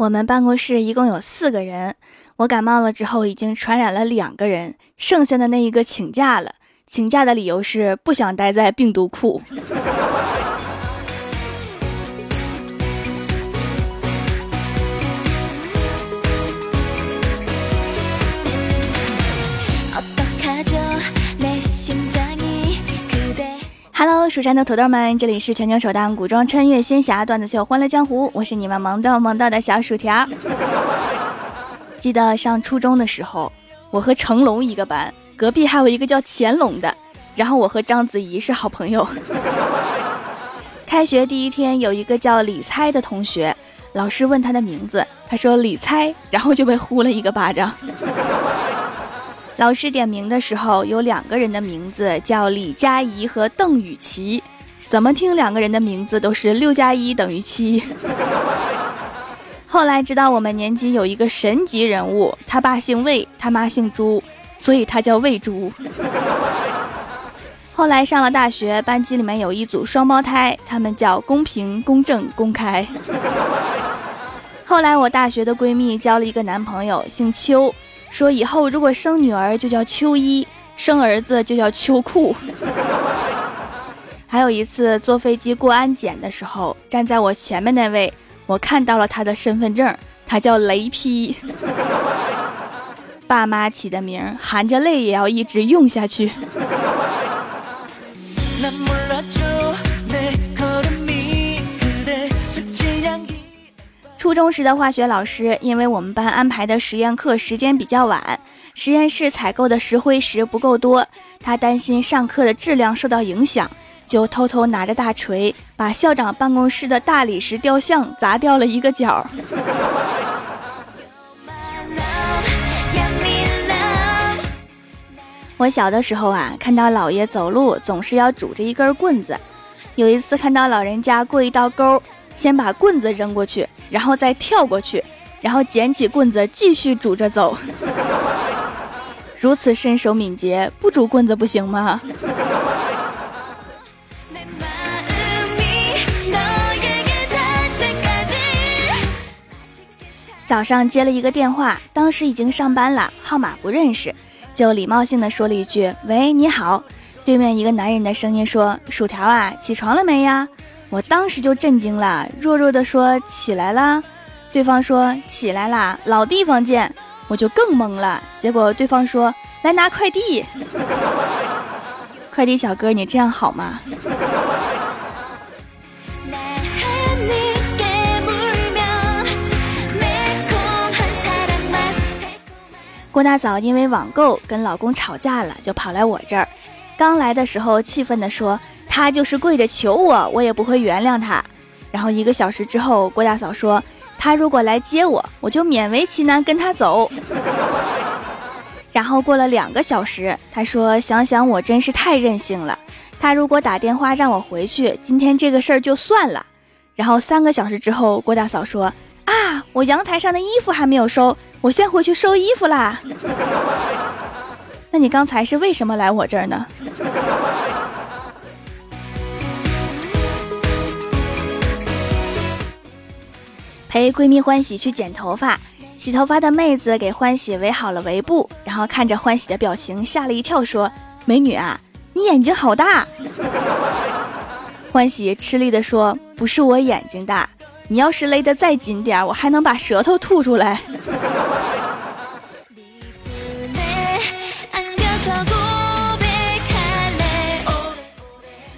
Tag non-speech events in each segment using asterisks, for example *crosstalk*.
我们办公室一共有四个人，我感冒了之后已经传染了两个人，剩下的那一个请假了。请假的理由是不想待在病毒库。Hello，蜀山的土豆们，这里是全球首档古装穿越仙侠段子秀《欢乐江湖》，我是你们萌逗萌逗的小薯条。记得上初中的时候，我和成龙一个班，隔壁还有一个叫乾隆的，然后我和章子怡是好朋友。开学第一天，有一个叫李猜的同学，老师问他的名字，他说李猜，然后就被呼了一个巴掌。老师点名的时候，有两个人的名字叫李佳怡和邓雨琪，怎么听两个人的名字都是六加一等于七。*laughs* 后来知道我们年级有一个神级人物，他爸姓魏，他妈姓朱，所以他叫魏朱。*laughs* 后来上了大学，班级里面有一组双胞胎，他们叫公平、公正、公开。*laughs* 后来我大学的闺蜜交了一个男朋友，姓邱。说以后如果生女儿就叫秋衣，生儿子就叫秋裤。*laughs* 还有一次坐飞机过安检的时候，站在我前面那位，我看到了他的身份证，他叫雷劈。*laughs* 爸妈起的名，含着泪也要一直用下去。初中时的化学老师，因为我们班安排的实验课时间比较晚，实验室采购的石灰石不够多，他担心上课的质量受到影响，就偷偷拿着大锤，把校长办公室的大理石雕像砸掉了一个角。我小的时候啊，看到姥爷走路总是要拄着一根棍子，有一次看到老人家过一道沟。先把棍子扔过去，然后再跳过去，然后捡起棍子继续拄着走。如此身手敏捷，不拄棍子不行吗？早上接了一个电话，当时已经上班了，号码不认识，就礼貌性的说了一句：“喂，你好。”对面一个男人的声音说：“薯条啊，起床了没呀？”我当时就震惊了，弱弱的说：“起来啦。”对方说：“起来啦，老地方见。”我就更懵了。结果对方说：“来拿快递。*laughs* ”快递小哥，你这样好吗？郭大嫂因为网购跟老公吵架了，就跑来我这儿。刚来的时候，气愤地说。他就是跪着求我，我也不会原谅他。然后一个小时之后，郭大嫂说：“他如果来接我，我就勉为其难跟他走。” *laughs* 然后过了两个小时，他说：“想想我真是太任性了。他如果打电话让我回去，今天这个事儿就算了。”然后三个小时之后，郭大嫂说：“啊，我阳台上的衣服还没有收，我先回去收衣服啦。” *laughs* 那你刚才是为什么来我这儿呢？陪闺蜜欢喜去剪头发，洗头发的妹子给欢喜围好了围布，然后看着欢喜的表情，吓了一跳，说：“美女啊，你眼睛好大。”欢喜吃力的说：“不是我眼睛大，你要是勒得再紧点，我还能把舌头吐出来。”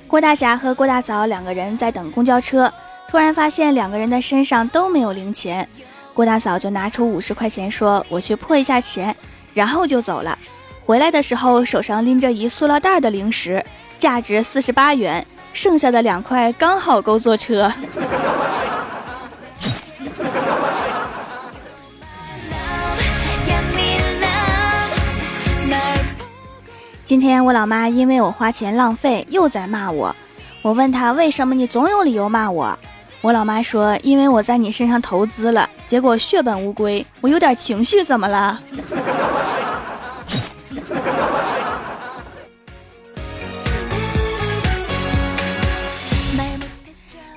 郭大侠和郭大嫂两个人在等公交车。突然发现两个人的身上都没有零钱，郭大嫂就拿出五十块钱说：“我去破一下钱。”然后就走了。回来的时候手上拎着一塑料袋的零食，价值四十八元，剩下的两块刚好够坐车。今天我老妈因为我花钱浪费又在骂我，我问她为什么你总有理由骂我。我老妈说：“因为我在你身上投资了，结果血本无归，我有点情绪，怎么了？” *laughs*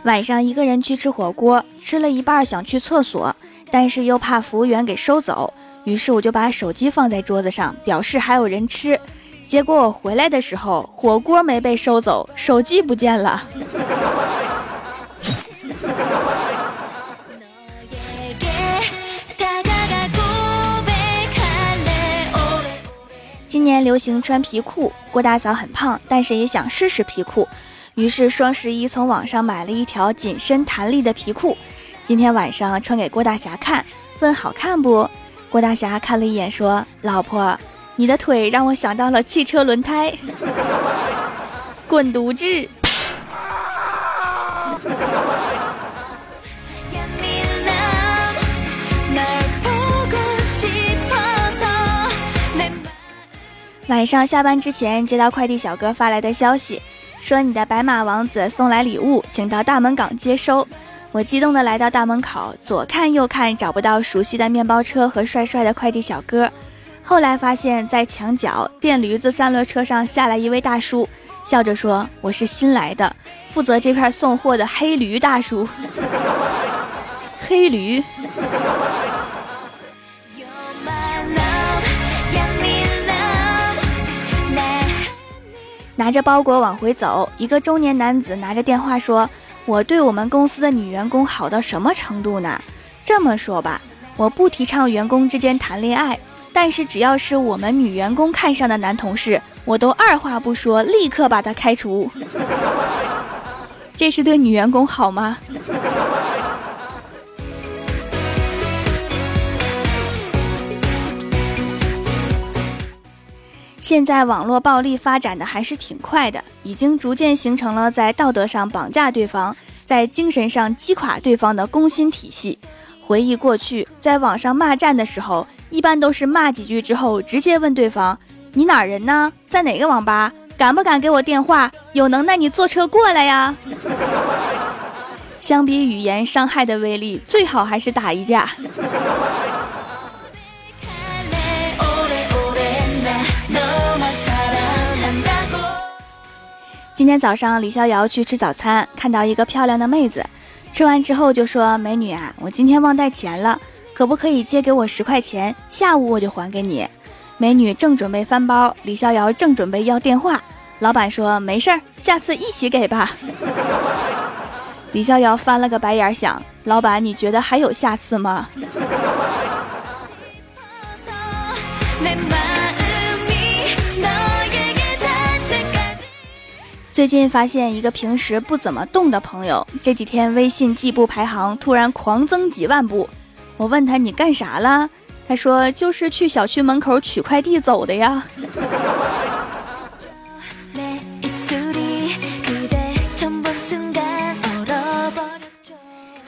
晚上一个人去吃火锅，吃了一半想去厕所，但是又怕服务员给收走，于是我就把手机放在桌子上，表示还有人吃。结果我回来的时候，火锅没被收走，手机不见了。今年流行穿皮裤，郭大嫂很胖，但是也想试试皮裤，于是双十一从网上买了一条紧身弹力的皮裤，今天晚上穿给郭大侠看，问好看不？郭大侠看了一眼，说：“老婆。”你的腿让我想到了汽车轮胎，*laughs* 滚犊子！晚上下班之前接到快递小哥发来的消息，说你的白马王子送来礼物，请到大门岗接收。我激动的来到大门口，左看右看找不到熟悉的面包车和帅帅的快递小哥。后来发现，在墙角电驴子三轮车上下来一位大叔，笑着说：“我是新来的，负责这片送货的黑驴大叔。”黑驴。拿着包裹往回走，一个中年男子拿着电话说：“我对我们公司的女员工好到什么程度呢？这么说吧，我不提倡员工之间谈恋爱。”但是只要是我们女员工看上的男同事，我都二话不说，立刻把他开除。*laughs* 这是对女员工好吗？现在网络暴力发展的还是挺快的，已经逐渐形成了在道德上绑架对方，在精神上击垮对方的攻心体系。回忆过去，在网上骂战的时候。一般都是骂几句之后，直接问对方：“你哪人呢？在哪个网吧？敢不敢给我电话？有能耐你坐车过来呀！” *laughs* 相比语言伤害的威力，最好还是打一架。今天早上，李逍遥去吃早餐，看到一个漂亮的妹子，吃完之后就说：“美女啊，我今天忘带钱了。”可不可以借给我十块钱？下午我就还给你。美女正准备翻包，李逍遥正准备要电话。老板说没事儿，下次一起给吧。*laughs* 李逍遥翻了个白眼，想：老板，你觉得还有下次吗？*laughs* 最近发现一个平时不怎么动的朋友，这几天微信计步排行突然狂增几万步。我问他你干啥了？他说就是去小区门口取快递走的呀。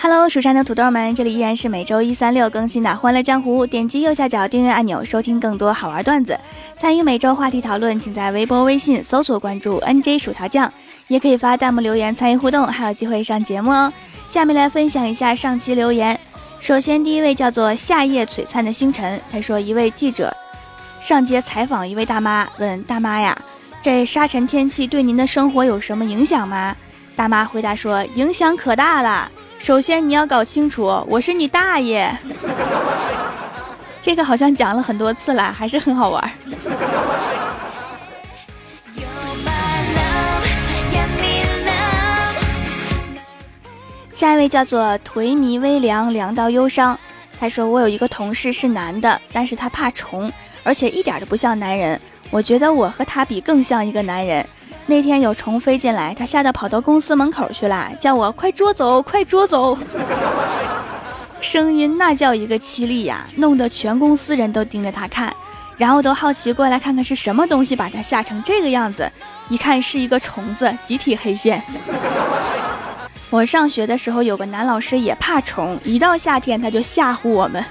Hello，蜀山的土豆们，这里依然是每周一、三、六更新的《欢乐江湖》。点击右下角订阅按钮，收听更多好玩段子。参与每周话题讨论，请在微博、微信搜索关注 NJ 薯条酱，也可以发弹幕留言参与互动，还有机会上节目哦。下面来分享一下上期留言。首先，第一位叫做夏夜璀璨的星辰。他说，一位记者上街采访一位大妈，问大妈呀，这沙尘天气对您的生活有什么影响吗？大妈回答说，影响可大了。首先，你要搞清楚，我是你大爷。*laughs* 这个好像讲了很多次了，还是很好玩。下一位叫做颓靡微凉，凉到忧伤。他说：“我有一个同事是男的，但是他怕虫，而且一点都不像男人。我觉得我和他比更像一个男人。那天有虫飞进来，他吓得跑到公司门口去了，叫我快捉走，快捉走。声音那叫一个凄厉呀，弄得全公司人都盯着他看，然后都好奇过来看看是什么东西把他吓成这个样子。一看是一个虫子，集体黑线。”我上学的时候有个男老师也怕虫，一到夏天他就吓唬我们。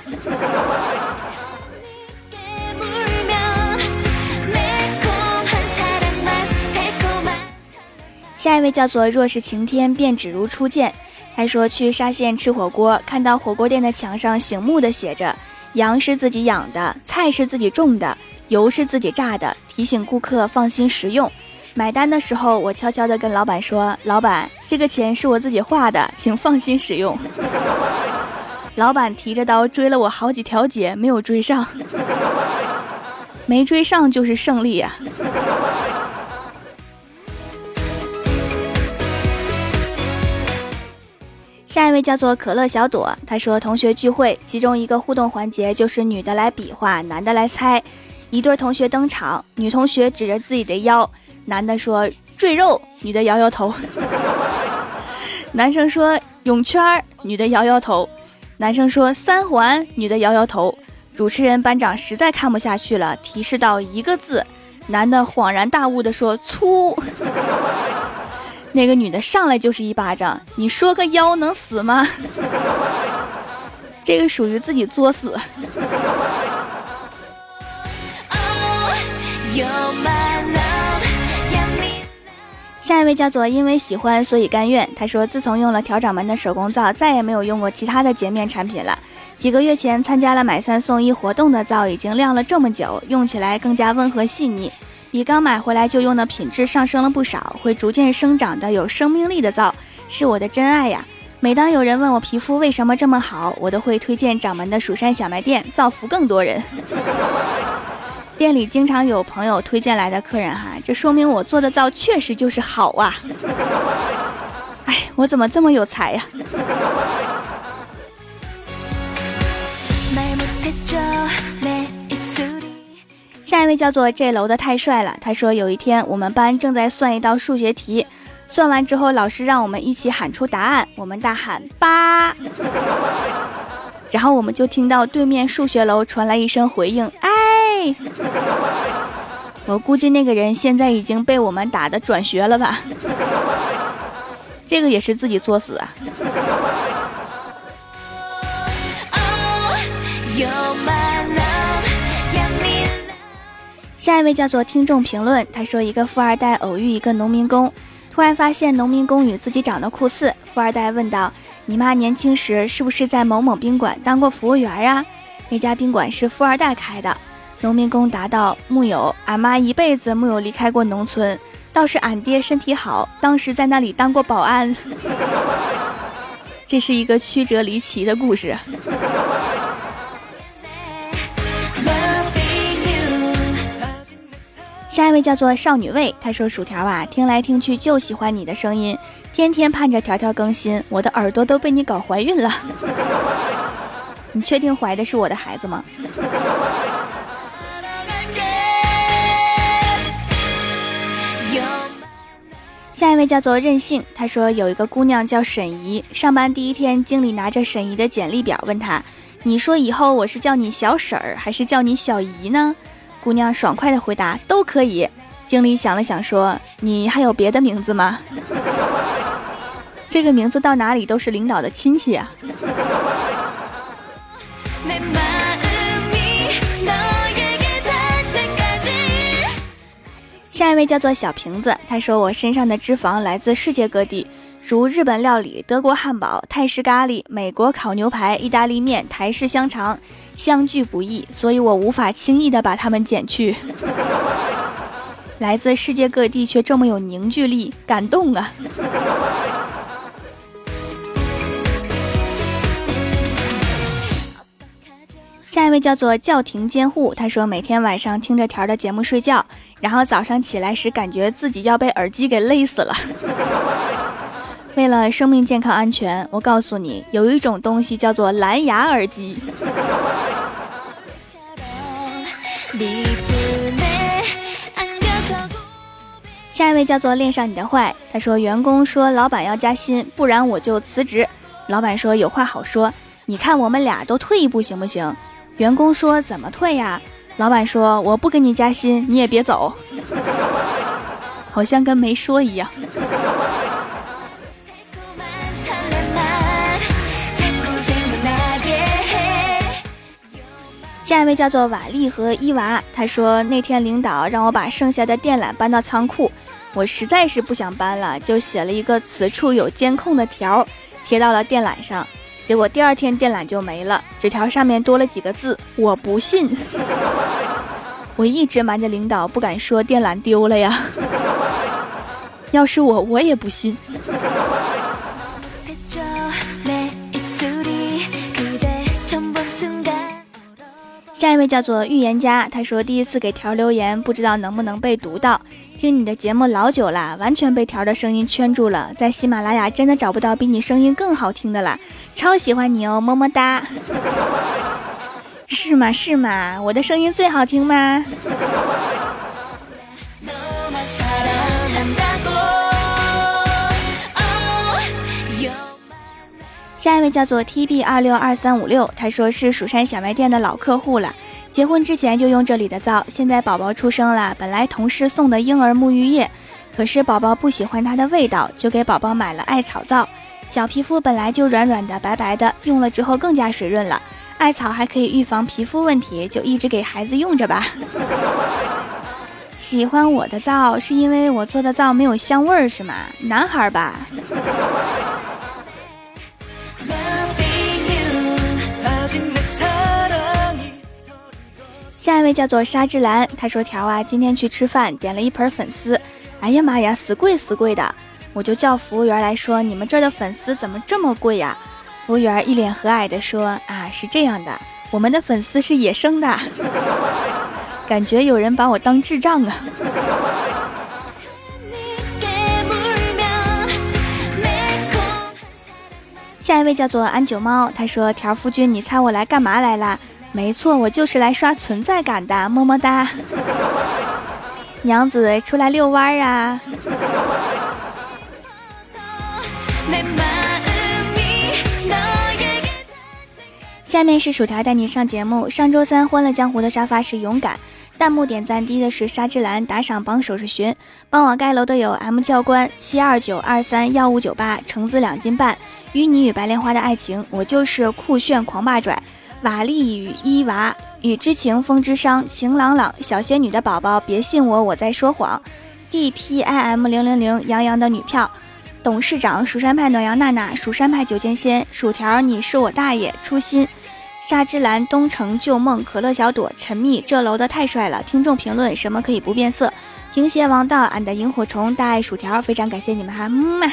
下一位叫做若是晴天便只如初见，他说去沙县吃火锅，看到火锅店的墙上醒目的写着“羊是自己养的，菜是自己种的，油是自己榨的”，提醒顾客放心食用。买单的时候，我悄悄地跟老板说：“老板，这个钱是我自己花的，请放心使用。” *laughs* 老板提着刀追了我好几条街，没有追上，*laughs* 没追上就是胜利呀。下一位叫做可乐小朵，他说同学聚会，其中一个互动环节就是女的来比划，男的来猜。一对同学登场，女同学指着自己的腰，男的说赘肉，女的摇摇头。*laughs* 男生说泳圈，女的摇摇头。男生说三环，女的摇摇头。主持人班长实在看不下去了，提示到一个字，男的恍然大悟的说粗。*laughs* 那个女的上来就是一巴掌，你说个腰能死吗？*laughs* 这个属于自己作死。下一位叫做因为喜欢所以甘愿，他说自从用了调掌门的手工皂，再也没有用过其他的洁面产品了。几个月前参加了买三送一活动的皂，已经晾了这么久，用起来更加温和细腻。比刚买回来就用的品质上升了不少，会逐渐生长的有生命力的皂，是我的真爱呀！每当有人问我皮肤为什么这么好，我都会推荐掌门的蜀山小卖店，造福更多人。*laughs* 店里经常有朋友推荐来的客人哈，这说明我做的皂确实就是好啊！*laughs* 哎，我怎么这么有才呀？下一位叫做这楼的太帅了。他说有一天我们班正在算一道数学题，算完之后老师让我们一起喊出答案，我们大喊八，*laughs* 然后我们就听到对面数学楼传来一声回应，哎，我估计那个人现在已经被我们打的转学了吧？这个也是自己作死啊。下一位叫做听众评论，他说一个富二代偶遇一个农民工，突然发现农民工与自己长得酷似。富二代问道：“你妈年轻时是不是在某某宾馆当过服务员啊？”那家宾馆是富二代开的。农民工答道：“木有，俺妈一辈子没有离开过农村，倒是俺爹身体好，当时在那里当过保安。” *laughs* 这是一个曲折离奇的故事。下一位叫做少女味，她说：“薯条啊，听来听去就喜欢你的声音，天天盼着条条更新，我的耳朵都被你搞怀孕了。*laughs* 你确定怀的是我的孩子吗？” *laughs* 下一位叫做任性，他说有一个姑娘叫沈怡，上班第一天，经理拿着沈怡的简历表问她：“你说以后我是叫你小婶儿还是叫你小姨呢？”姑娘爽快的回答：“都可以。”经理想了想说：“你还有别的名字吗？*laughs* 这个名字到哪里都是领导的亲戚啊。*laughs* ”下一位叫做小瓶子，他说：“我身上的脂肪来自世界各地，如日本料理、德国汉堡、泰式咖喱、美国烤牛排、意大利面、台式香肠。”相聚不易，所以我无法轻易的把它们减去。*laughs* 来自世界各地却这么有凝聚力，感动啊！*laughs* 下一位叫做叫停监护，他说每天晚上听着条的节目睡觉，然后早上起来时感觉自己要被耳机给勒死了。为了生命健康安全，我告诉你，有一种东西叫做蓝牙耳机。下一位叫做恋上你的坏，他说员工说老板要加薪，不然我就辞职。老板说有话好说，你看我们俩都退一步行不行？员工说怎么退呀？老板说我不给你加薪，你也别走。好像跟没说一样。下一位叫做瓦力和伊娃，他说那天领导让我把剩下的电缆搬到仓库，我实在是不想搬了，就写了一个此处有监控的条，贴到了电缆上。结果第二天电缆就没了，纸条上面多了几个字：我不信。我一直瞒着领导不敢说电缆丢了呀，*laughs* 要是我我也不信。下一位叫做预言家，他说第一次给条留言，不知道能不能被读到。听你的节目老久了，完全被条的声音圈住了，在喜马拉雅真的找不到比你声音更好听的了，超喜欢你哦，么么哒。*laughs* 是吗？是吗？我的声音最好听吗？下一位叫做 T B 二六二三五六，他说是蜀山小卖店的老客户了，结婚之前就用这里的皂，现在宝宝出生了，本来同事送的婴儿沐浴液，可是宝宝不喜欢它的味道，就给宝宝买了艾草皂。小皮肤本来就软软的、白白的，用了之后更加水润了。艾草还可以预防皮肤问题，就一直给孩子用着吧。喜欢我的皂是因为我做的皂没有香味儿是吗？男孩吧。下一位叫做沙之兰，他说：“条啊，今天去吃饭，点了一盆粉丝，哎呀妈呀，死贵死贵的！我就叫服务员来说，你们这儿的粉丝怎么这么贵呀？”服务员一脸和蔼的说：“啊，是这样的，我们的粉丝是野生的。*laughs* ”感觉有人把我当智障啊！*laughs* 下一位叫做安九猫，他说：“条夫君，你猜我来干嘛来了？”没错，我就是来刷存在感的，么么哒。娘子出来遛弯儿啊！下面是薯条带你上节目。上周三欢乐江湖的沙发是勇敢，弹幕点赞低的是沙之蓝，打赏榜首是寻，帮我盖楼的有 M 教官七二九二三幺五九八，橙子两斤半，与你与白莲花的爱情，我就是酷炫狂霸拽。瓦力与伊娃，雨之情，风之伤，晴朗朗，小仙女的宝宝，别信我，我在说谎。D P I M 零零零，杨洋的女票，董事长，蜀山派暖阳娜娜，蜀山派九剑仙，薯条，你是我大爷，初心，沙之蓝，东城旧梦，可乐小朵，陈密，这楼的太帅了。听众评论，什么可以不变色？平邪王道，俺的萤火虫，大爱薯条，非常感谢你们哈，么么。